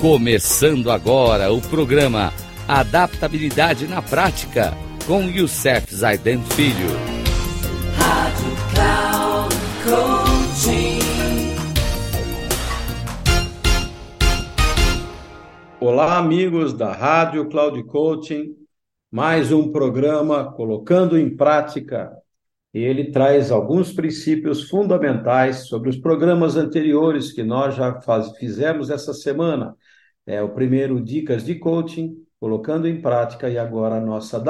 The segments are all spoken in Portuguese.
Começando agora o programa Adaptabilidade na Prática com Youssef Zaiden Filho. Rádio Cloud Coaching. Olá, amigos da Rádio Cloud Coaching. Mais um programa colocando em prática. Ele traz alguns princípios fundamentais sobre os programas anteriores que nós já faz, fizemos essa semana é o primeiro dicas de coaching, colocando em prática e agora a nossa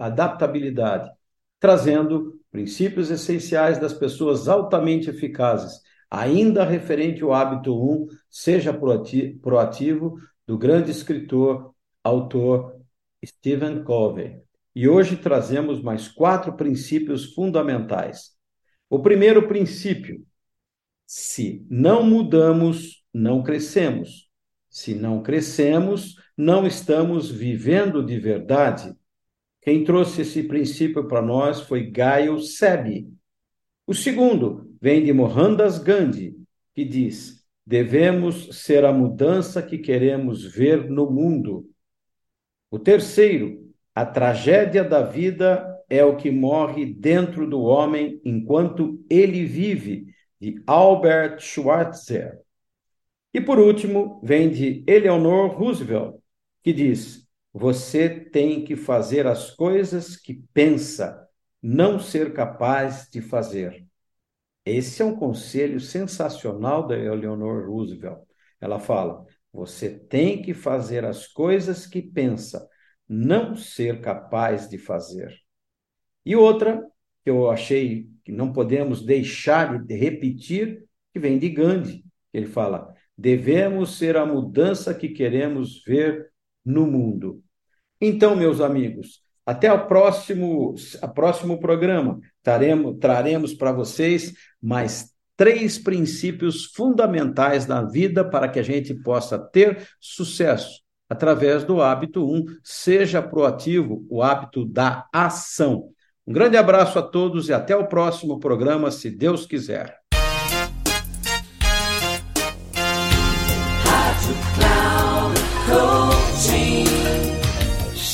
adaptabilidade, trazendo princípios essenciais das pessoas altamente eficazes, ainda referente ao hábito 1, seja proativo, do grande escritor, autor Stephen Covey. E hoje trazemos mais quatro princípios fundamentais. O primeiro princípio: se não mudamos, não crescemos. Se não crescemos, não estamos vivendo de verdade. Quem trouxe esse princípio para nós foi Gaio Sebi. O segundo vem de Mohandas Gandhi, que diz: devemos ser a mudança que queremos ver no mundo. O terceiro, a tragédia da vida é o que morre dentro do homem enquanto ele vive, de Albert Schweitzer. E por último, vem de Eleanor Roosevelt, que diz: Você tem que fazer as coisas que pensa, não ser capaz de fazer. Esse é um conselho sensacional da Eleanor Roosevelt. Ela fala: Você tem que fazer as coisas que pensa, não ser capaz de fazer. E outra que eu achei que não podemos deixar de repetir, que vem de Gandhi. Ele fala: Devemos ser a mudança que queremos ver no mundo. Então, meus amigos, até o próximo, a próximo programa. Traremos para vocês mais três princípios fundamentais da vida para que a gente possa ter sucesso através do hábito 1. Um, seja proativo, o hábito da ação. Um grande abraço a todos e até o próximo programa, se Deus quiser.